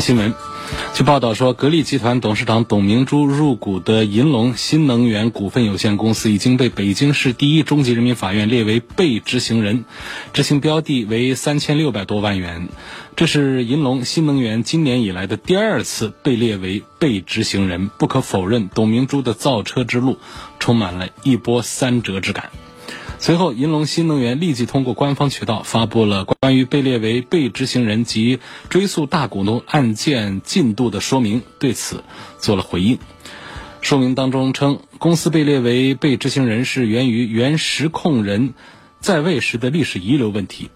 新闻，据报道说，格力集团董事长董明珠入股的银龙新能源股份有限公司已经被北京市第一中级人民法院列为被执行人，执行标的为三千六百多万元。这是银龙新能源今年以来的第二次被列为被执行人。不可否认，董明珠的造车之路充满了一波三折之感。随后，银龙新能源立即通过官方渠道发布了关于被列为被执行人及追溯大股东案件进度的说明，对此做了回应。说明当中称，公司被列为被执行人是源于原实控人在位时的历史遗留问题。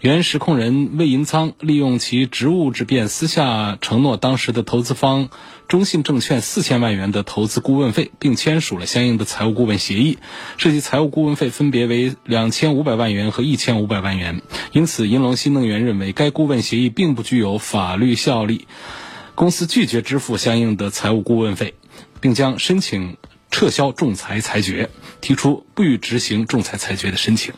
原实控人魏银仓利用其职务之便，私下承诺当时的投资方中信证券四千万元的投资顾问费，并签署了相应的财务顾问协议，涉及财务顾问费分别为两千五百万元和一千五百万元。因此，银龙新能源认为该顾问协议并不具有法律效力，公司拒绝支付相应的财务顾问费，并将申请撤销仲裁裁决，提出不予执行仲裁裁决的申请。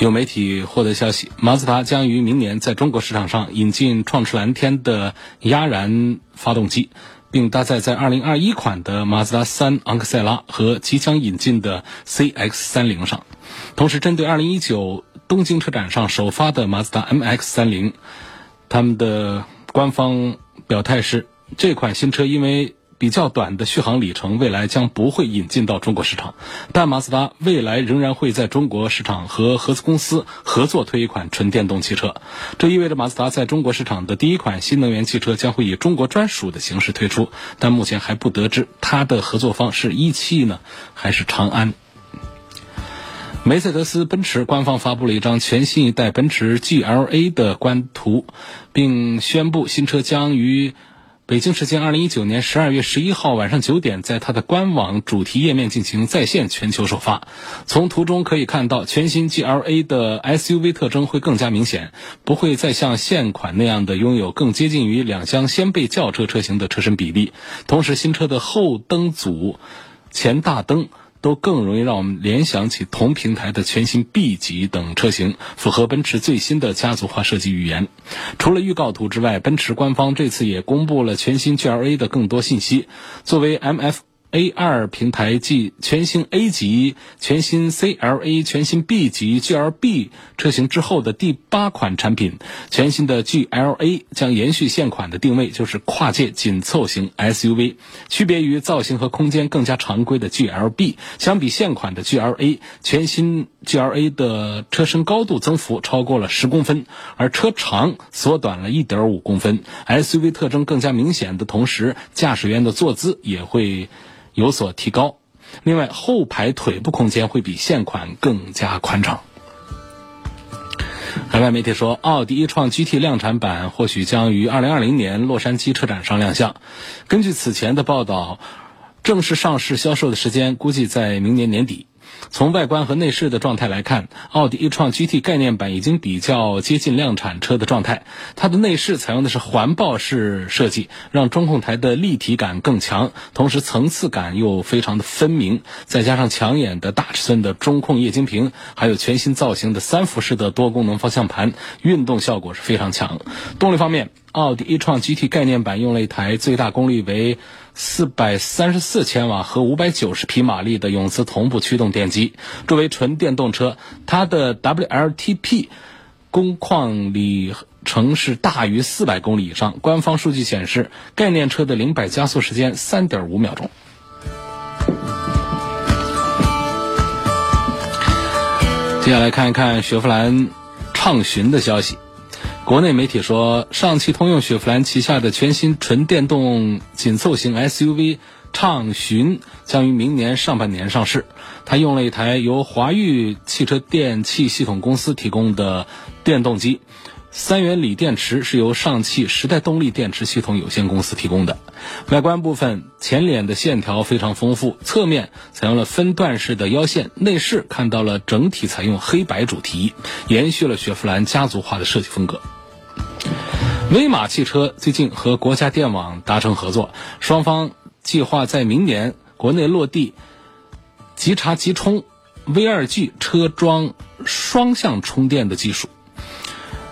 有媒体获得消息，马自达将于明年在中国市场上引进创驰蓝天的压燃发动机，并搭载在2021款的马自达3昂克赛拉和即将引进的 CX-30 上。同时，针对2019东京车展上首发的马自达 MX-30，他们的官方表态是，这款新车因为比较短的续航里程，未来将不会引进到中国市场。但马自达未来仍然会在中国市场和合资公司合作推一款纯电动汽车。这意味着马自达在中国市场的第一款新能源汽车将会以中国专属的形式推出，但目前还不得知它的合作方是一汽呢，还是长安。梅赛德斯奔驰官方发布了一张全新一代奔驰 GLA 的官图，并宣布新车将于。北京时间二零一九年十二月十一号晚上九点，在它的官网主题页面进行在线全球首发。从图中可以看到，全新 GLA 的 SUV 特征会更加明显，不会再像现款那样的拥有更接近于两厢掀背轿车车型的车身比例。同时，新车的后灯组、前大灯。都更容易让我们联想起同平台的全新 B 级等车型，符合奔驰最新的家族化设计语言。除了预告图之外，奔驰官方这次也公布了全新 GLA 的更多信息。作为 MF。A 二平台继全新 A 级、全新 CLA、全新 B 级 GLB 车型之后的第八款产品，全新的 GLA 将延续现款的定位，就是跨界紧凑型 SUV。区别于造型和空间更加常规的 GLB，相比现款的 GLA，全新 GLA 的车身高度增幅超过了十公分，而车长缩短了一点五公分。SUV 特征更加明显的同时，驾驶员的坐姿也会。有所提高，另外后排腿部空间会比现款更加宽敞。海外媒体说，奥迪 e 创 GT 量产版或许将于2020年洛杉矶车展上亮相。根据此前的报道，正式上市销售的时间估计在明年年底。从外观和内饰的状态来看，奥迪 e 创 GT 概念版已经比较接近量产车的状态。它的内饰采用的是环抱式设计，让中控台的立体感更强，同时层次感又非常的分明。再加上抢眼的大尺寸的中控液晶屏，还有全新造型的三辐式的多功能方向盘，运动效果是非常强。动力方面，奥迪 e 创 GT 概念版用了一台最大功率为。四百三十四千瓦和五百九十匹马力的永磁同步驱动电机，作为纯电动车，它的 WLTP 工况里程是大于四百公里以上。官方数据显示，概念车的零百加速时间三点五秒钟。接下来看一看雪佛兰畅巡的消息。国内媒体说，上汽通用雪佛兰旗下的全新纯电动紧凑型 SUV 畅巡将于明年上半年上市。它用了一台由华域汽车电气系统公司提供的电动机。三元锂电池是由上汽时代动力电池系统有限公司提供的。外观部分，前脸的线条非常丰富，侧面采用了分段式的腰线，内饰看到了整体采用黑白主题，延续了雪佛兰家族化的设计风格。威马汽车最近和国家电网达成合作，双方计划在明年国内落地即插即充 V2G 车桩双向充电的技术。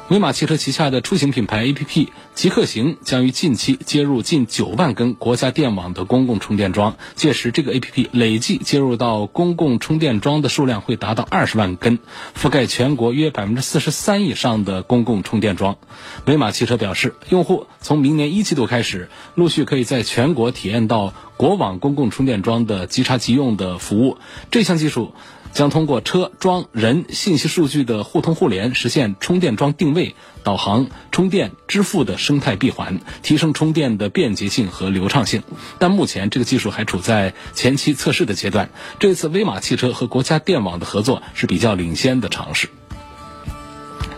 威马汽车旗下的出行品牌 APP 极客行将于近期接入近九万根国家电网的公共充电桩，届时这个 APP 累计接入到公共充电桩的数量会达到二十万根，覆盖全国约百分之四十三以上的公共充电桩。威马汽车表示，用户从明年一季度开始，陆续可以在全国体验到国网公共充电桩的即插即用的服务。这项技术。将通过车桩人信息数据的互通互联，实现充电桩定位、导航、充电、支付的生态闭环，提升充电的便捷性和流畅性。但目前这个技术还处在前期测试的阶段。这次威马汽车和国家电网的合作是比较领先的尝试。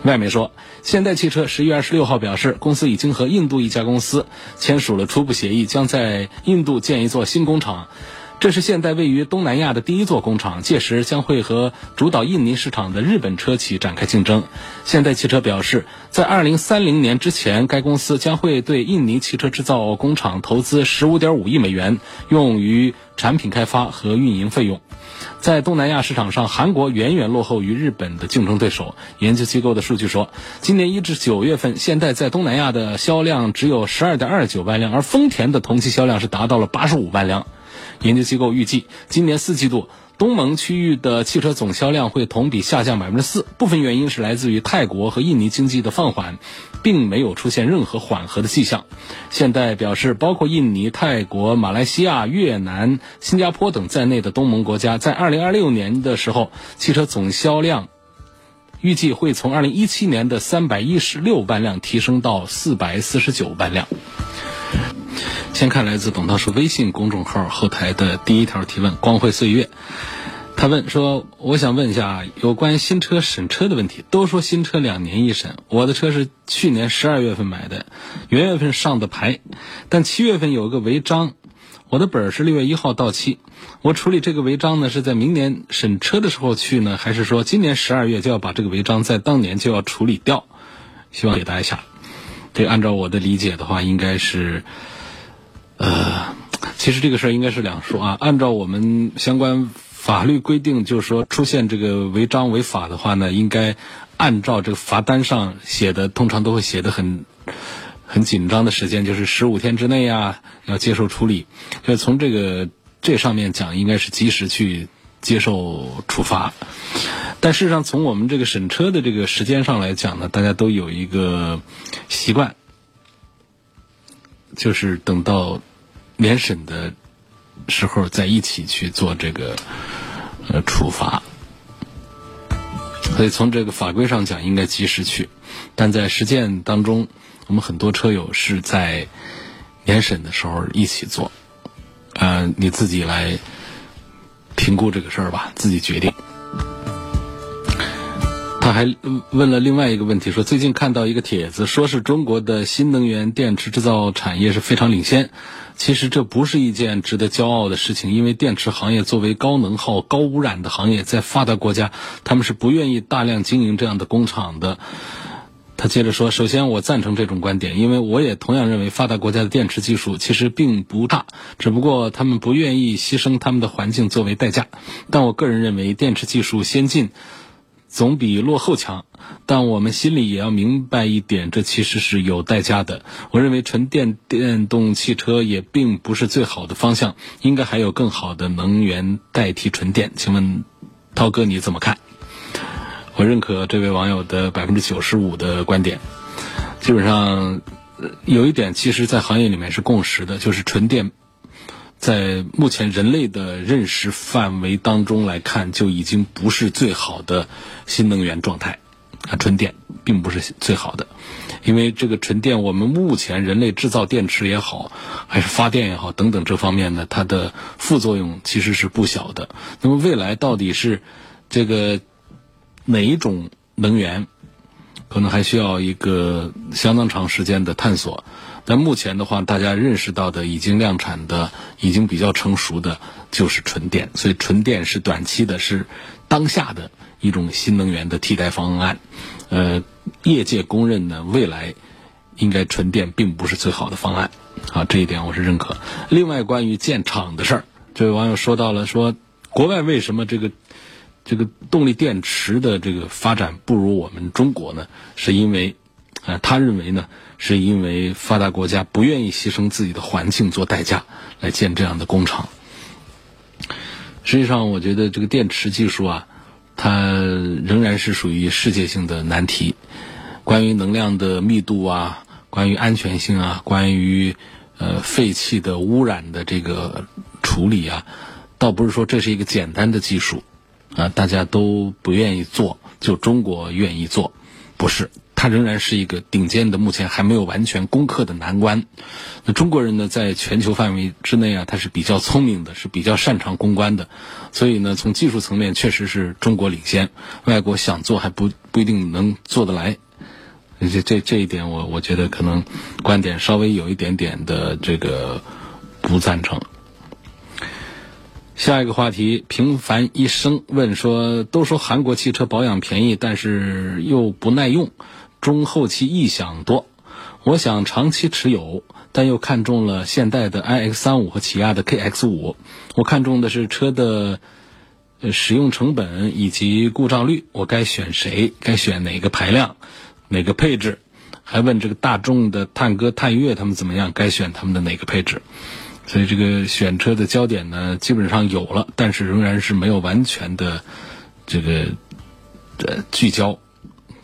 外媒说，现代汽车十一月二十六号表示，公司已经和印度一家公司签署了初步协议，将在印度建一座新工厂。这是现代位于东南亚的第一座工厂，届时将会和主导印尼市场的日本车企展开竞争。现代汽车表示，在二零三零年之前，该公司将会对印尼汽车制造工厂投资十五点五亿美元，用于产品开发和运营费用。在东南亚市场上，韩国远远落后于日本的竞争对手。研究机构的数据说，今年一至九月份，现代在东南亚的销量只有十二点二九万辆，而丰田的同期销量是达到了八十五万辆。研究机构预计，今年四季度东盟区域的汽车总销量会同比下降百分之四。部分原因是来自于泰国和印尼经济的放缓，并没有出现任何缓和的迹象。现代表示，包括印尼、泰国、马来西亚、越南、新加坡等在内的东盟国家，在二零二六年的时候，汽车总销量预计会从二零一七年的三百一十六万辆提升到四百四十九万辆。先看来自董涛说微信公众号后台的第一条提问：光辉岁月，他问说：“我想问一下有关新车审车的问题。都说新车两年一审，我的车是去年十二月份买的，元月份上的牌，但七月份有个违章，我的本儿是六月一号到期。我处理这个违章呢，是在明年审车的时候去呢，还是说今年十二月就要把这个违章在当年就要处理掉？希望解答一下。这按照我的理解的话，应该是。”呃，其实这个事儿应该是两说啊。按照我们相关法律规定，就是说出现这个违章违法的话呢，应该按照这个罚单上写的，通常都会写的很很紧张的时间，就是十五天之内啊要接受处理。就从这个这上面讲，应该是及时去接受处罚。但事实上，从我们这个审车的这个时间上来讲呢，大家都有一个习惯，就是等到。年审的时候再一起去做这个呃处罚，所以从这个法规上讲应该及时去，但在实践当中，我们很多车友是在年审的时候一起做，呃，你自己来评估这个事儿吧，自己决定。还问了另外一个问题，说最近看到一个帖子，说是中国的新能源电池制造产业是非常领先。其实这不是一件值得骄傲的事情，因为电池行业作为高能耗、高污染的行业，在发达国家他们是不愿意大量经营这样的工厂的。他接着说：“首先，我赞成这种观点，因为我也同样认为发达国家的电池技术其实并不差，只不过他们不愿意牺牲他们的环境作为代价。但我个人认为，电池技术先进。”总比落后强，但我们心里也要明白一点，这其实是有代价的。我认为纯电电动汽车也并不是最好的方向，应该还有更好的能源代替纯电。请问，涛哥你怎么看？我认可这位网友的百分之九十五的观点。基本上，有一点其实，在行业里面是共识的，就是纯电。在目前人类的认识范围当中来看，就已经不是最好的新能源状态，啊，纯电并不是最好的，因为这个纯电，我们目前人类制造电池也好，还是发电也好等等这方面呢，它的副作用其实是不小的。那么未来到底是这个哪一种能源，可能还需要一个相当长时间的探索。但目前的话，大家认识到的已经量产的、已经比较成熟的，就是纯电。所以纯电是短期的，是当下的一种新能源的替代方案。呃，业界公认呢，未来应该纯电并不是最好的方案。啊，这一点我是认可。另外，关于建厂的事儿，这位网友说到了，说国外为什么这个这个动力电池的这个发展不如我们中国呢？是因为。啊，他认为呢，是因为发达国家不愿意牺牲自己的环境做代价来建这样的工厂。实际上，我觉得这个电池技术啊，它仍然是属于世界性的难题。关于能量的密度啊，关于安全性啊，关于呃废气的污染的这个处理啊，倒不是说这是一个简单的技术啊，大家都不愿意做，就中国愿意做，不是。它仍然是一个顶尖的，目前还没有完全攻克的难关。那中国人呢，在全球范围之内啊，他是比较聪明的，是比较擅长攻关的。所以呢，从技术层面确实是中国领先，外国想做还不不一定能做得来。这这这一点，我我觉得可能观点稍微有一点点的这个不赞成。下一个话题，平凡一生问说：都说韩国汽车保养便宜，但是又不耐用。中后期异响多，我想长期持有，但又看中了现代的 iX 三五和起亚的 KX 五。我看中的是车的使用成本以及故障率，我该选谁？该选哪个排量？哪个配置？还问这个大众的探歌、探岳他们怎么样？该选他们的哪个配置？所以这个选车的焦点呢，基本上有了，但是仍然是没有完全的这个呃聚焦。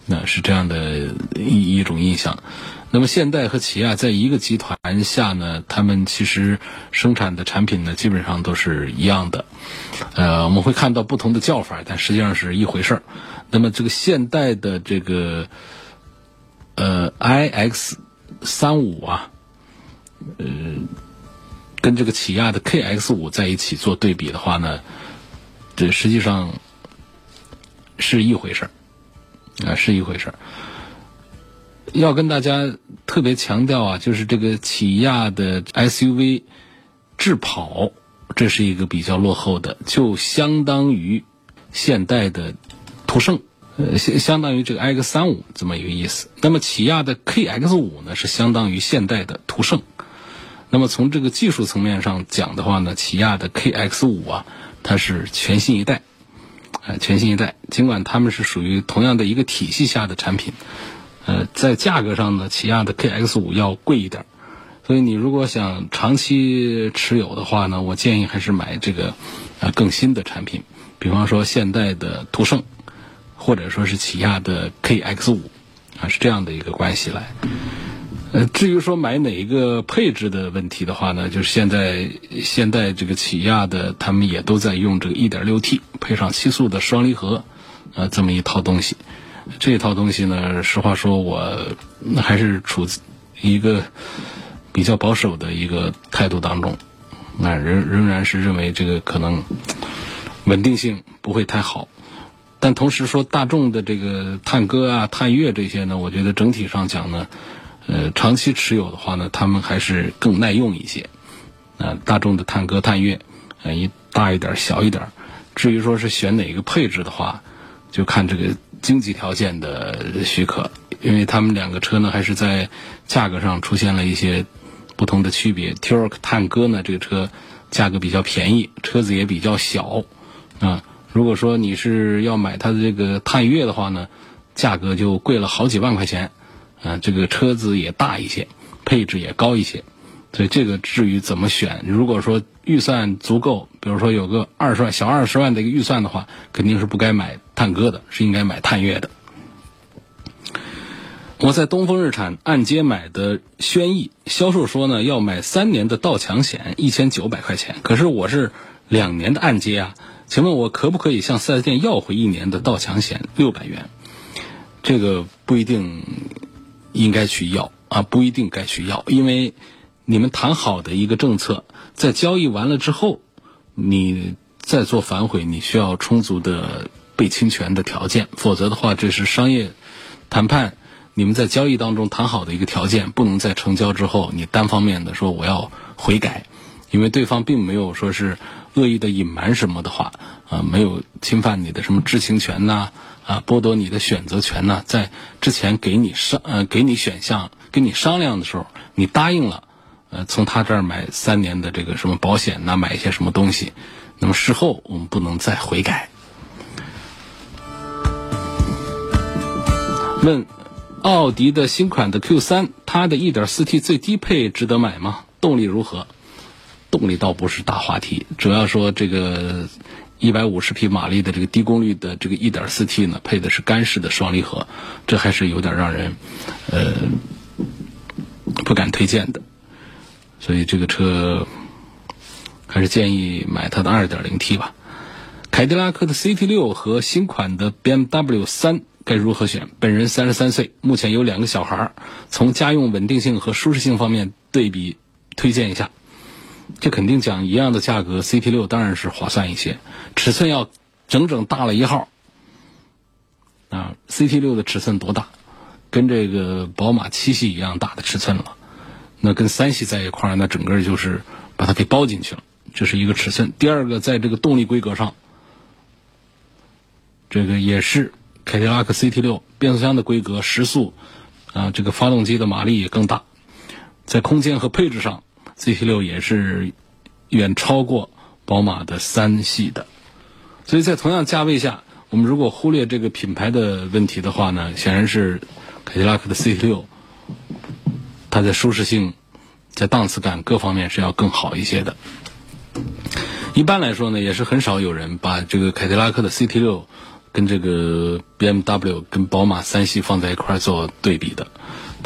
那是这样的一一种印象。那么现代和起亚在一个集团下呢，他们其实生产的产品呢，基本上都是一样的。呃，我们会看到不同的叫法，但实际上是一回事儿。那么这个现代的这个呃 iX 三五啊，呃，跟这个起亚的 KX 五在一起做对比的话呢，这实际上是一回事儿。啊，是一回事儿。要跟大家特别强调啊，就是这个起亚的 SUV 智跑，这是一个比较落后的，就相当于现代的途胜，呃，相相当于这个 X 三五这么一个意思。那么起亚的 KX 五呢，是相当于现代的途胜。那么从这个技术层面上讲的话呢，起亚的 KX 五啊，它是全新一代。呃，全新一代，尽管他们是属于同样的一个体系下的产品，呃，在价格上呢，起亚的 KX 五要贵一点，所以你如果想长期持有的话呢，我建议还是买这个呃更新的产品，比方说现代的途胜，或者说是起亚的 KX 五，啊，是这样的一个关系来。呃，至于说买哪一个配置的问题的话呢，就是现在现在这个起亚的，他们也都在用这个 1.6T 配上七速的双离合，呃，这么一套东西。这套东西呢，实话说，我还是处一个比较保守的一个态度当中，那仍仍然是认为这个可能稳定性不会太好。但同时说，大众的这个探歌啊、探岳这些呢，我觉得整体上讲呢。呃，长期持有的话呢，他们还是更耐用一些。呃，大众的探歌、探岳，呃，一大一点、小一点。至于说是选哪个配置的话，就看这个经济条件的许可，因为他们两个车呢，还是在价格上出现了一些不同的区别。Turbo 探歌呢，这个车价格比较便宜，车子也比较小。啊，如果说你是要买它的这个探岳的话呢，价格就贵了好几万块钱。啊，这个车子也大一些，配置也高一些，所以这个至于怎么选，如果说预算足够，比如说有个二十万小二十万的一个预算的话，肯定是不该买探戈的，是应该买探岳的。我在东风日产按揭买的轩逸，销售说呢要买三年的盗抢险，一千九百块钱，可是我是两年的按揭啊，请问我可不可以向四 S 店要回一年的盗抢险六百元？这个不一定。应该去要啊，不一定该去要，因为你们谈好的一个政策，在交易完了之后，你再做反悔，你需要充足的被侵权的条件，否则的话，这是商业谈判，你们在交易当中谈好的一个条件，不能在成交之后你单方面的说我要悔改，因为对方并没有说是恶意的隐瞒什么的话，啊，没有侵犯你的什么知情权呐。啊剥夺你的选择权呢？在之前给你商呃给你选项跟你商量的时候，你答应了，呃，从他这儿买三年的这个什么保险呐，买一些什么东西，那么事后我们不能再悔改。问，奥迪的新款的 Q 三，它的 1.4T 最低配值得买吗？动力如何？动力倒不是大话题，主要说这个。一百五十匹马力的这个低功率的这个一点四 T 呢，配的是干式的双离合，这还是有点让人呃不敢推荐的。所以这个车还是建议买它的二点零 T 吧。凯迪拉克的 CT 六和新款的 BMW 三该如何选？本人三十三岁，目前有两个小孩，从家用稳定性和舒适性方面对比推荐一下。这肯定讲一样的价格，CT 六当然是划算一些，尺寸要整整大了一号。啊，CT 六的尺寸多大？跟这个宝马七系一样大的尺寸了。那跟三系在一块儿，那整个就是把它给包进去了，这是一个尺寸。第二个，在这个动力规格上，这个也是凯迪拉克 CT 六变速箱的规格，时速啊，这个发动机的马力也更大。在空间和配置上。CT 六也是远超过宝马的三系的，所以在同样价位下，我们如果忽略这个品牌的问题的话呢，显然是凯迪拉克的 CT 六，它在舒适性、在档次感各方面是要更好一些的。一般来说呢，也是很少有人把这个凯迪拉克的 CT 六跟这个 BMW、跟宝马三系放在一块做对比的。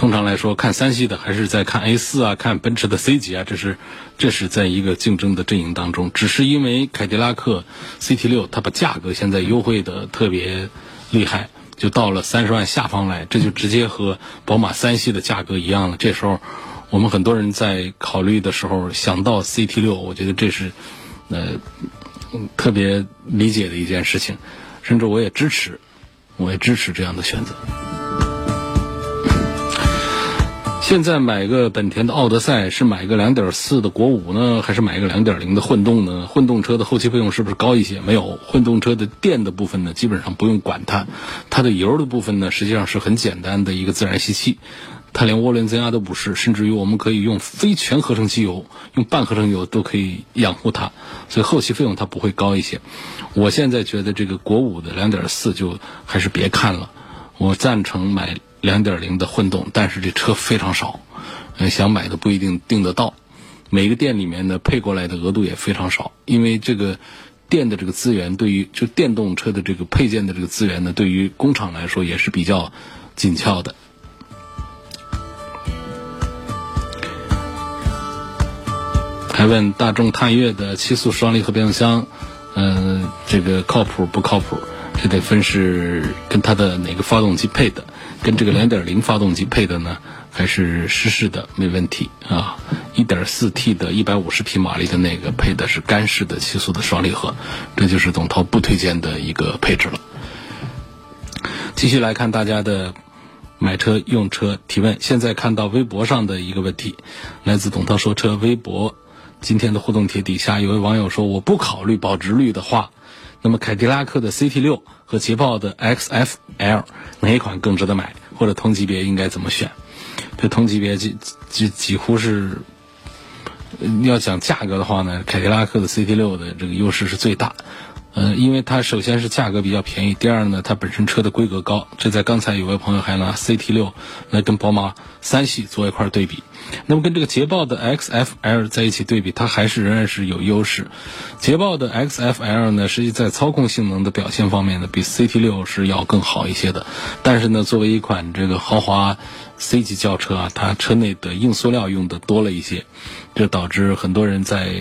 通常来说，看三系的还是在看 A 四啊，看奔驰的 C 级啊，这是这是在一个竞争的阵营当中。只是因为凯迪拉克 CT 六，它把价格现在优惠的特别厉害，就到了三十万下方来，这就直接和宝马三系的价格一样了。这时候，我们很多人在考虑的时候想到 CT 六，我觉得这是呃特别理解的一件事情，甚至我也支持，我也支持这样的选择。现在买个本田的奥德赛是买个2.4的国五呢，还是买个2.0的混动呢？混动车的后期费用是不是高一些？没有，混动车的电的部分呢，基本上不用管它，它的油的部分呢，实际上是很简单的一个自然吸气，它连涡轮增压都不是，甚至于我们可以用非全合成机油，用半合成油都可以养护它，所以后期费用它不会高一些。我现在觉得这个国五的2.4就还是别看了，我赞成买。两点零的混动，但是这车非常少，嗯想买的不一定订得到。每个店里面呢配过来的额度也非常少，因为这个店的这个资源对于就电动车的这个配件的这个资源呢，对于工厂来说也是比较紧俏的。还问大众探岳的七速双离合变速箱，嗯，这个靠谱不靠谱？这得分是跟它的哪个发动机配的。跟这个2.0发动机配的呢，还是湿式的没问题啊。1.4T 的150匹马力的那个配的是干式的七速的双离合，这就是董涛不推荐的一个配置了。继续来看大家的买车用车提问。现在看到微博上的一个问题，来自董涛说车微博今天的互动帖底下有位网友说：“我不考虑保值率的话，那么凯迪拉克的 CT6 和捷豹的 XFL。”哪一款更值得买？或者同级别应该怎么选？这同级别几几几乎是，要讲价格的话呢，凯迪拉克的 CT 六的这个优势是最大。呃，因为它首先是价格比较便宜，第二呢，它本身车的规格高。这在刚才有位朋友还拿 CT 六来跟宝马三系做一块对比。那么跟这个捷豹的 XFL 在一起对比，它还是仍然是有优势。捷豹的 XFL 呢，实际在操控性能的表现方面呢，比 CT6 是要更好一些的。但是呢，作为一款这个豪华 C 级轿车啊，它车内的硬塑料用的多了一些，这导致很多人在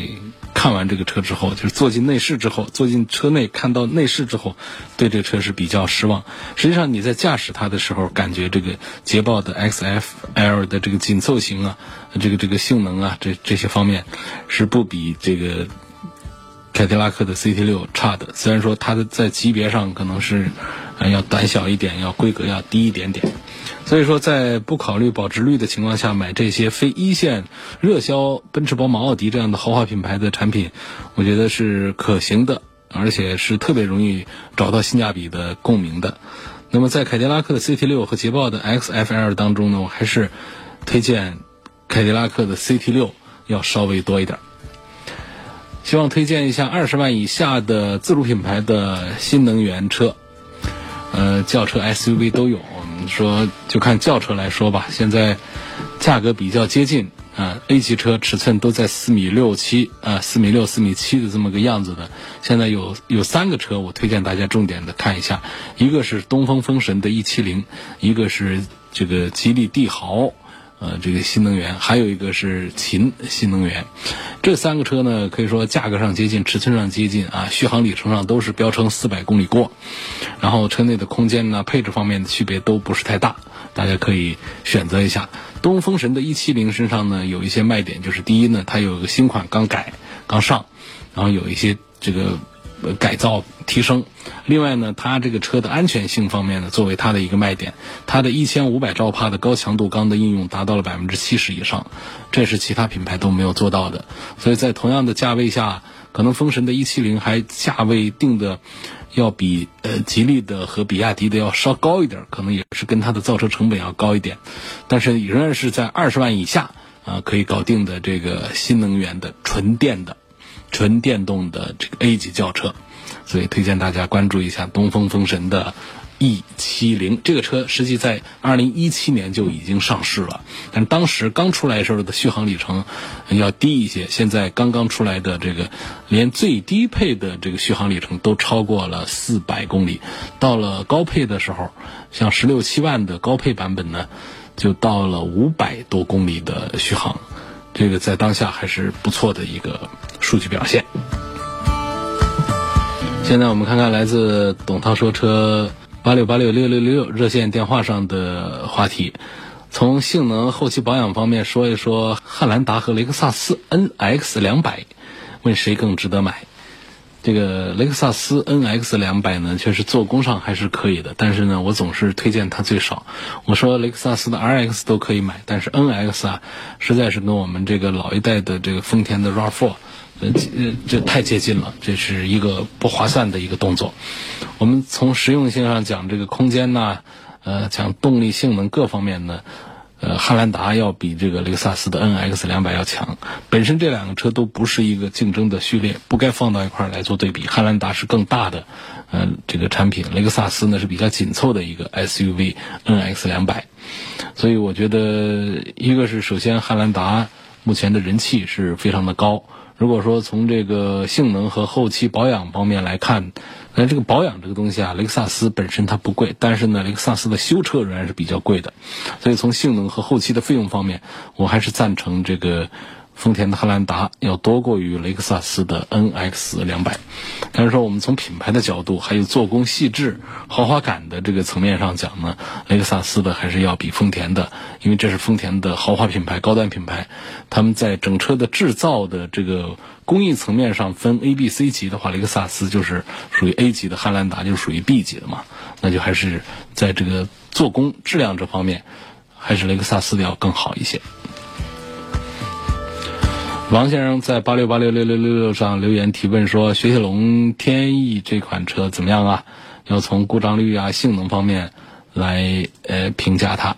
看完这个车之后，就是坐进内饰之后，坐进车内看到内饰之后，对这个车是比较失望。实际上你在驾驶它的时候，感觉这个捷豹的 XFL 的这个紧凑型啊，这个这个性能啊，这这些方面是不比这个凯迪拉克的 CT 六差的。虽然说它的在级别上可能是要短小一点，要规格要低一点点。所以说，在不考虑保值率的情况下买这些非一线热销奔驰、宝马、奥迪这样的豪华品牌的产品，我觉得是可行的，而且是特别容易找到性价比的共鸣的。那么，在凯迪拉克的 CT 六和捷豹的 XFL 当中呢，我还是推荐凯迪拉克的 CT 六要稍微多一点。希望推荐一下二十万以下的自主品牌的新能源车，呃，轿车、SUV 都有。说就看轿车来说吧，现在价格比较接近啊，A 级车尺寸都在四米六七啊，四米六、四米七的这么个样子的。现在有有三个车，我推荐大家重点的看一下，一个是东风风神的 E 七零，一个是这个吉利帝豪。呃，这个新能源还有一个是秦新能源，这三个车呢，可以说价格上接近，尺寸上接近啊，续航里程上都是标称四百公里过，然后车内的空间呢，配置方面的区别都不是太大，大家可以选择一下。东风神的 E70 身上呢，有一些卖点，就是第一呢，它有个新款刚改刚上，然后有一些这个。呃改造提升，另外呢，它这个车的安全性方面呢，作为它的一个卖点，它的一千五百兆帕的高强度钢的应用达到了百分之七十以上，这是其他品牌都没有做到的。所以在同样的价位下，可能风神的 E70 还价位定的要比呃吉利的和比亚迪的要稍高一点，可能也是跟它的造车成本要高一点，但是仍然是在二十万以下啊可以搞定的这个新能源的纯电的。纯电动的这个 A 级轿车，所以推荐大家关注一下东风风神的 E70 这个车，实际在2017年就已经上市了，但当时刚出来时候的续航里程要低一些，现在刚刚出来的这个连最低配的这个续航里程都超过了400公里，到了高配的时候，像十六七万的高配版本呢，就到了五百多公里的续航。这个在当下还是不错的一个数据表现。现在我们看看来自董涛说车八六八六六六六热线电话上的话题，从性能、后期保养方面说一说汉兰达和雷克萨斯 NX 两百，问谁更值得买？这个雷克萨斯 NX 两百呢，确实做工上还是可以的，但是呢，我总是推荐它最少。我说雷克萨斯的 RX 都可以买，但是 NX 啊，实在是跟我们这个老一代的这个丰田的 RAV4，呃，这太接近了，这是一个不划算的一个动作。我们从实用性上讲，这个空间呐，呃，讲动力性能各方面呢。呃，汉兰达要比这个雷克萨斯的 NX 两百要强。本身这两个车都不是一个竞争的序列，不该放到一块来做对比。汉兰达是更大的，呃，这个产品，雷克萨斯呢是比较紧凑的一个 SUV NX 两百。所以我觉得，一个是首先汉兰达目前的人气是非常的高。如果说从这个性能和后期保养方面来看，那这个保养这个东西啊，雷克萨斯本身它不贵，但是呢，雷克萨斯的修车仍然是比较贵的，所以从性能和后期的费用方面，我还是赞成这个。丰田的汉兰达要多过于雷克萨斯的 NX 两百，但是说我们从品牌的角度，还有做工细致、豪华感的这个层面上讲呢，雷克萨斯的还是要比丰田的，因为这是丰田的豪华品牌、高端品牌，他们在整车的制造的这个工艺层面上分 A、B、C 级的话，雷克萨斯就是属于 A 级的，汉兰达就属于 B 级的嘛，那就还是在这个做工质量这方面，还是雷克萨斯的要更好一些。王先生在八六八六六六六六上留言提问说：“雪铁龙天翼这款车怎么样啊？要从故障率啊、性能方面来呃评价它。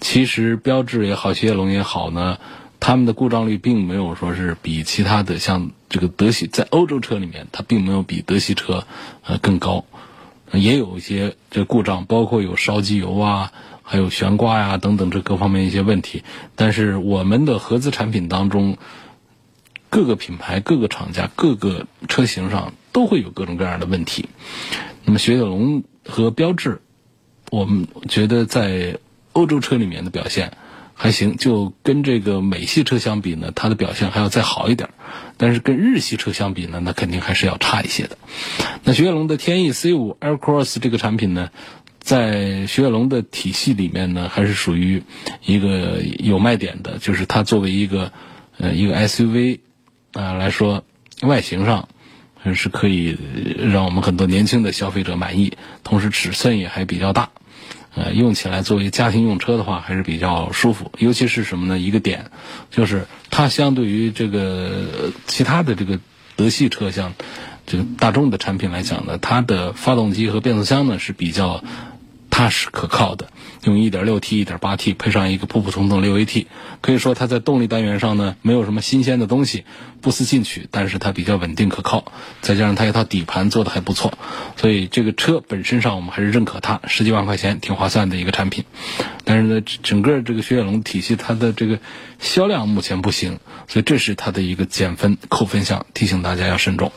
其实标致也好，雪铁龙也好呢，他们的故障率并没有说是比其他的像这个德系在欧洲车里面，它并没有比德系车呃更高，也有一些这故障，包括有烧机油啊。”还有悬挂呀等等这各方面一些问题，但是我们的合资产品当中。各个品牌、各个厂家、各个车型上都会有各种各样的问题。那么雪铁龙和标致，我们觉得在欧洲车里面的表现还行，就跟这个美系车相比呢，它的表现还要再好一点。但是跟日系车相比呢，那肯定还是要差一些的。那雪铁龙的天翼 C5 Aircross 这个产品呢，在雪铁龙的体系里面呢，还是属于一个有卖点的，就是它作为一个呃一个 SUV 啊来说，外形上还是可以让我们很多年轻的消费者满意，同时尺寸也还比较大。呃，用起来作为家庭用车的话，还是比较舒服。尤其是什么呢？一个点，就是它相对于这个其他的这个德系车，像这个大众的产品来讲呢，它的发动机和变速箱呢是比较。踏实可靠的，用 1.6T、1.8T 配上一个普普通通 6AT，可以说它在动力单元上呢没有什么新鲜的东西，不思进取，但是它比较稳定可靠，再加上它一套底盘做的还不错，所以这个车本身上我们还是认可它，十几万块钱挺划算的一个产品。但是呢，整个这个雪铁龙体系它的这个销量目前不行，所以这是它的一个减分扣分项，提醒大家要慎重。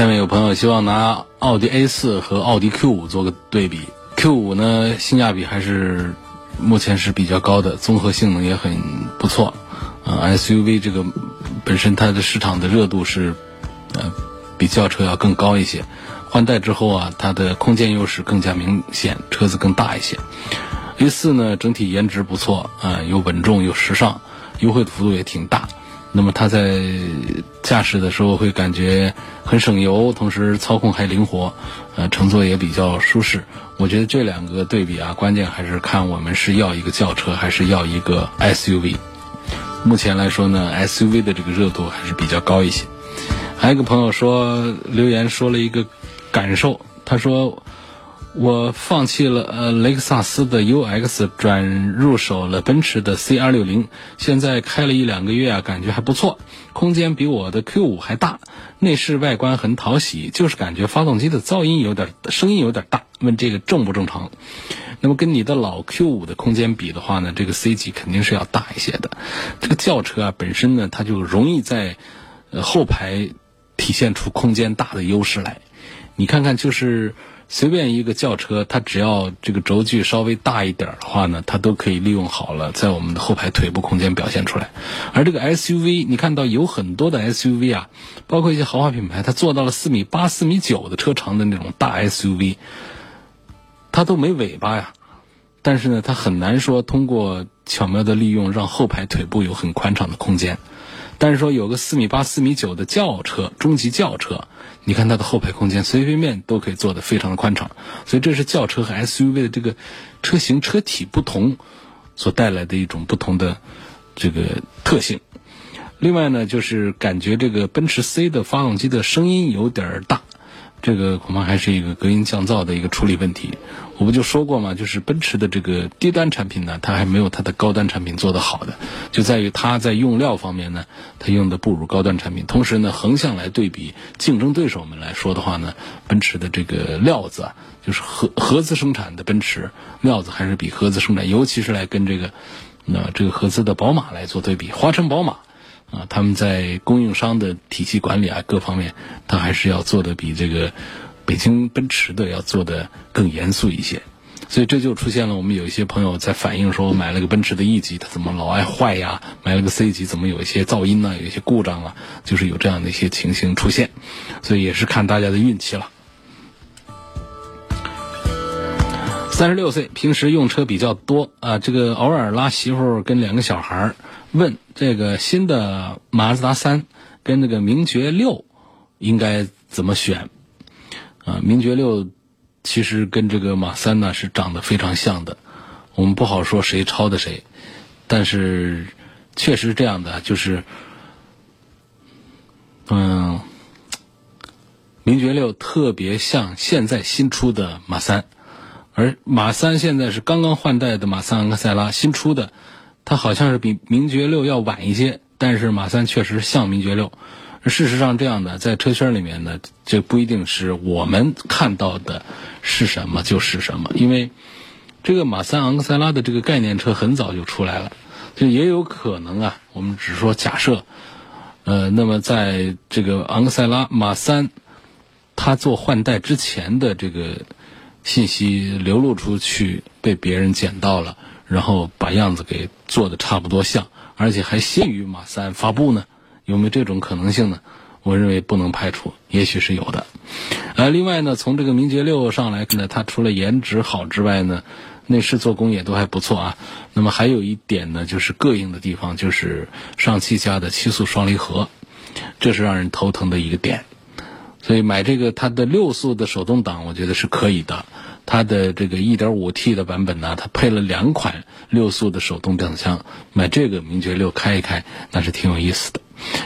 下面有朋友希望拿奥迪 A 四和奥迪 Q 五做个对比，Q 五呢性价比还是目前是比较高的，综合性能也很不错。啊，SUV 这个本身它的市场的热度是呃比轿车要更高一些，换代之后啊，它的空间优势更加明显，车子更大一些。A 四呢整体颜值不错，啊又稳重又时尚，优惠的幅度也挺大。那么它在驾驶的时候会感觉很省油，同时操控还灵活，呃，乘坐也比较舒适。我觉得这两个对比啊，关键还是看我们是要一个轿车还是要一个 SUV。目前来说呢，SUV 的这个热度还是比较高一些。还有一个朋友说留言说了一个感受，他说。我放弃了呃雷克萨斯的 UX，转入手了奔驰的 CR60，现在开了一两个月啊，感觉还不错，空间比我的 Q5 还大，内饰外观很讨喜，就是感觉发动机的噪音有点，声音有点大，问这个正不正常？那么跟你的老 Q5 的空间比的话呢，这个 C 级肯定是要大一些的。这个轿车啊本身呢，它就容易在呃后排体现出空间大的优势来，你看看就是。随便一个轿车，它只要这个轴距稍微大一点的话呢，它都可以利用好了，在我们的后排腿部空间表现出来。而这个 SUV，你看到有很多的 SUV 啊，包括一些豪华品牌，它做到了四米八、四米九的车长的那种大 SUV，它都没尾巴呀。但是呢，它很难说通过巧妙的利用，让后排腿部有很宽敞的空间。但是说有个四米八、四米九的轿车，中级轿车。你看它的后排空间，随随便便都可以坐得非常的宽敞，所以这是轿车和 SUV 的这个车型车体不同所带来的一种不同的这个特性。另外呢，就是感觉这个奔驰 C 的发动机的声音有点大。这个恐怕还是一个隔音降噪的一个处理问题。我不就说过嘛，就是奔驰的这个低端产品呢，它还没有它的高端产品做得好的，就在于它在用料方面呢，它用的不如高端产品。同时呢，横向来对比竞争对手们来说的话呢，奔驰的这个料子啊，就是合合资生产的奔驰料子还是比合资生产，尤其是来跟这个那这个合资的宝马来做对比，华晨宝马。啊，他们在供应商的体系管理啊，各方面，他还是要做的比这个北京奔驰的要做的更严肃一些，所以这就出现了我们有一些朋友在反映说，我买了个奔驰的 E 级，它怎么老爱坏呀？买了个 C 级，怎么有一些噪音呢？有一些故障啊？就是有这样的一些情形出现，所以也是看大家的运气了。三十六岁，平时用车比较多啊，这个偶尔拉媳妇跟两个小孩儿。问这个新的马自达三跟那个名爵六应该怎么选？啊，名爵六其实跟这个马三呢是长得非常像的，我们不好说谁抄的谁，但是确实这样的，就是嗯，名爵六特别像现在新出的马三，而马三现在是刚刚换代的马三昂克赛拉新出的。它好像是比名爵六要晚一些，但是马三确实像名爵六。事实上，这样的在车圈里面呢，这不一定是我们看到的是什么就是什么，因为这个马三昂克赛拉的这个概念车很早就出来了，就也有可能啊，我们只说假设，呃，那么在这个昂克赛拉马三，它做换代之前的这个信息流露出去，被别人捡到了，然后把样子给做的差不多像，而且还先于马三发布呢？有没有这种可能性呢？我认为不能排除，也许是有的。呃，另外呢，从这个名爵六上来看呢，它除了颜值好之外呢，内饰做工也都还不错啊。那么还有一点呢，就是膈应的地方，就是上汽家的七速双离合，这是让人头疼的一个点。所以买这个它的六速的手动挡，我觉得是可以的。它的这个 1.5T 的版本呢，它配了两款六速的手动变速箱，买这个名爵六开一开，那是挺有意思的。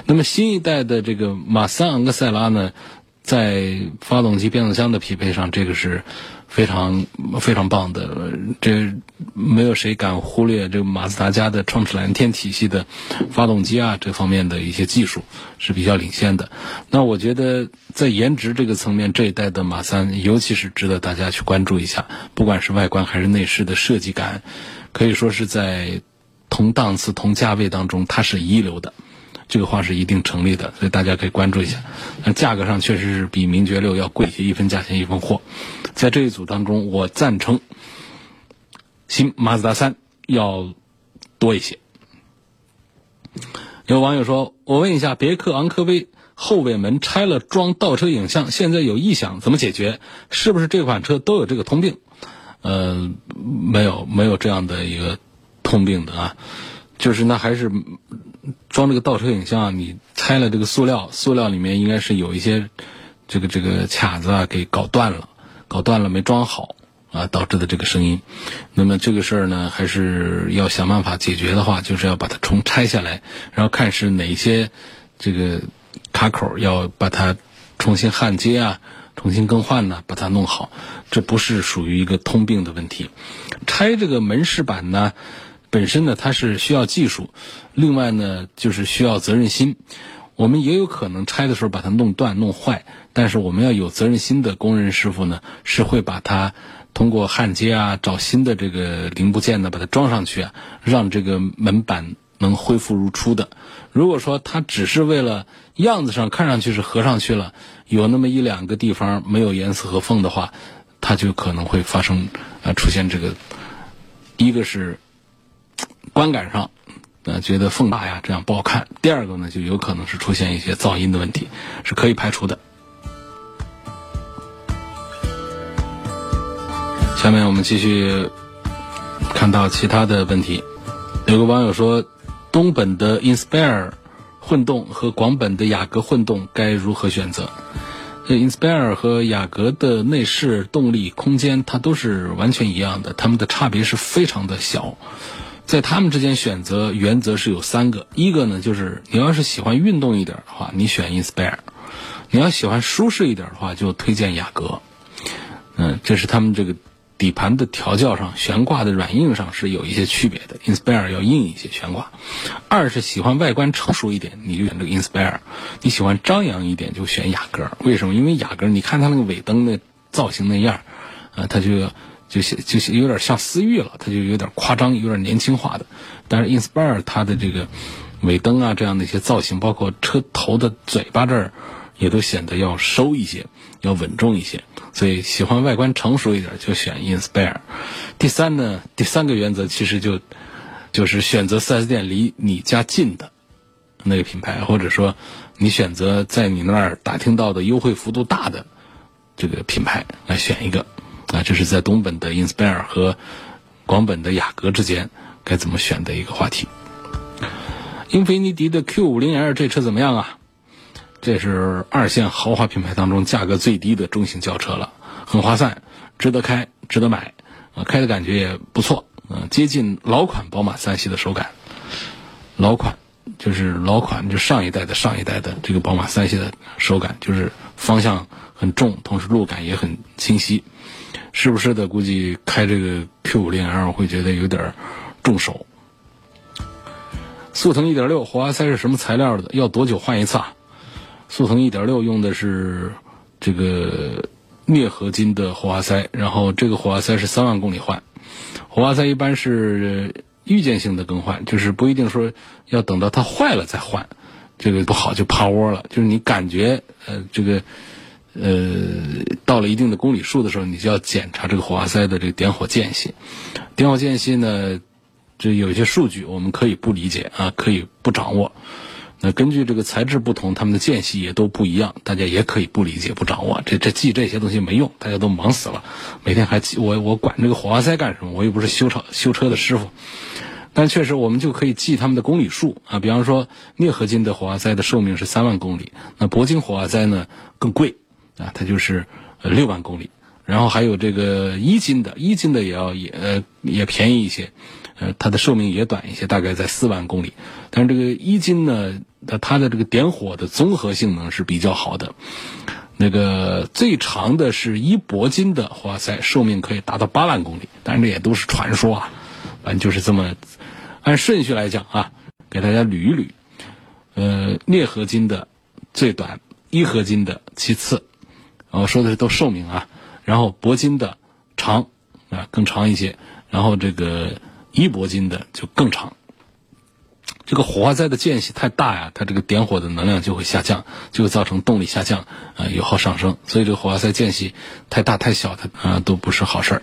那么新一代的这个马三昂克赛拉呢，在发动机、变速箱的匹配上，这个是非常非常棒的。这没有谁敢忽略这个马自达家的创驰蓝天体系的发动机啊，这方面的一些技术是比较领先的。那我觉得在颜值这个层面，这一代的马三尤其是值得大家去关注一下。不管是外观还是内饰的设计感，可以说是在同档次、同价位当中，它是一流的。这个话是一定成立的，所以大家可以关注一下。那价格上确实是比名爵六要贵一些，一分价钱一分货。在这一组当中，我赞成新马自达三要多一些。有网友说：“我问一下，别克昂科威后尾门拆了装倒车影像，现在有异响，怎么解决？是不是这款车都有这个通病？”呃，没有，没有这样的一个通病的啊，就是那还是。装这个倒车影像，你拆了这个塑料，塑料里面应该是有一些这个这个卡子啊，给搞断了，搞断了没装好啊，导致的这个声音。那么这个事儿呢，还是要想办法解决的话，就是要把它重拆下来，然后看是哪些这个卡口要把它重新焊接啊，重新更换呢，把它弄好。这不是属于一个通病的问题。拆这个门饰板呢？本身呢，它是需要技术，另外呢，就是需要责任心。我们也有可能拆的时候把它弄断、弄坏，但是我们要有责任心的工人师傅呢，是会把它通过焊接啊，找新的这个零部件呢，把它装上去啊，让这个门板能恢复如初的。如果说它只是为了样子上看上去是合上去了，有那么一两个地方没有严丝合缝的话，它就可能会发生啊出现这个，一个是。观感上，呃，觉得缝大呀，这样不好看。第二个呢，就有可能是出现一些噪音的问题，是可以排除的。下面我们继续看到其他的问题。有个网友说，东本的 Inspire 混动和广本的雅阁混动该如何选择？Inspire 和雅阁的内饰、动力、空间，它都是完全一样的，它们的差别是非常的小。在他们之间选择原则是有三个，一个呢就是你要是喜欢运动一点的话，你选 Inspire；你要喜欢舒适一点的话，就推荐雅阁。嗯，这是他们这个底盘的调教上、悬挂的软硬上是有一些区别的，Inspire 要硬一些悬挂。二是喜欢外观成熟一点，你就选这个 Inspire；你喜欢张扬一点，就选雅阁。为什么？因为雅阁你看它那个尾灯的造型那样，啊，它就。就就是有点像思域了，它就有点夸张，有点年轻化的。但是 Inspire 它的这个尾灯啊，这样的一些造型，包括车头的嘴巴这儿，也都显得要收一些，要稳重一些。所以喜欢外观成熟一点，就选 Inspire。第三呢，第三个原则其实就就是选择 4S 店离你家近的那个品牌，或者说你选择在你那儿打听到的优惠幅度大的这个品牌来选一个。啊，这是在东本的 Inspire 和广本的雅阁之间该怎么选的一个话题。英菲尼迪的 Q50L 这车怎么样啊？这是二线豪华品牌当中价格最低的中型轿车了，很划算，值得开，值得买，啊，开的感觉也不错，嗯，接近老款宝马三系的手感。老款就是老款，就上一代的上一代的这个宝马三系的手感，就是方向很重，同时路感也很清晰。是不是的？估计开这个 Q 五零 L 会觉得有点重手。速腾一点六火花塞是什么材料的？要多久换一次啊？速腾一点六用的是这个镍合金的火花塞，然后这个火花塞是三万公里换。火花塞一般是预见性的更换，就是不一定说要等到它坏了再换。这个不好就趴窝了，就是你感觉呃这个呃到了一定的公里数的时候，你就要检查这个火花塞的这个点火间隙。点火间隙呢，这有一些数据我们可以不理解啊，可以不掌握。那根据这个材质不同，它们的间隙也都不一样，大家也可以不理解、不掌握。这这记这些东西没用，大家都忙死了，每天还记我我管这个火花塞干什么？我又不是修车修车的师傅。但确实，我们就可以记它们的公里数啊。比方说，镍合金的火花塞的寿命是三万公里，那铂金火花塞呢更贵啊，它就是呃六万公里。然后还有这个一金的，一金的也要也呃也便宜一些，呃它的寿命也短一些，大概在四万公里。但是这个一金呢？那它的这个点火的综合性能是比较好的，那个最长的是一铂金的火花塞，寿命可以达到八万公里，但是这也都是传说啊，反正就是这么按顺序来讲啊，给大家捋一捋。呃，镍合金的最短，一合金的其次，我说的是都寿命啊，然后铂金的长啊更长一些，然后这个一铂金的就更长。这个火花塞的间隙太大呀，它这个点火的能量就会下降，就会造成动力下降，啊，油耗上升。所以这个火花塞间隙太大太小，它啊都不是好事儿。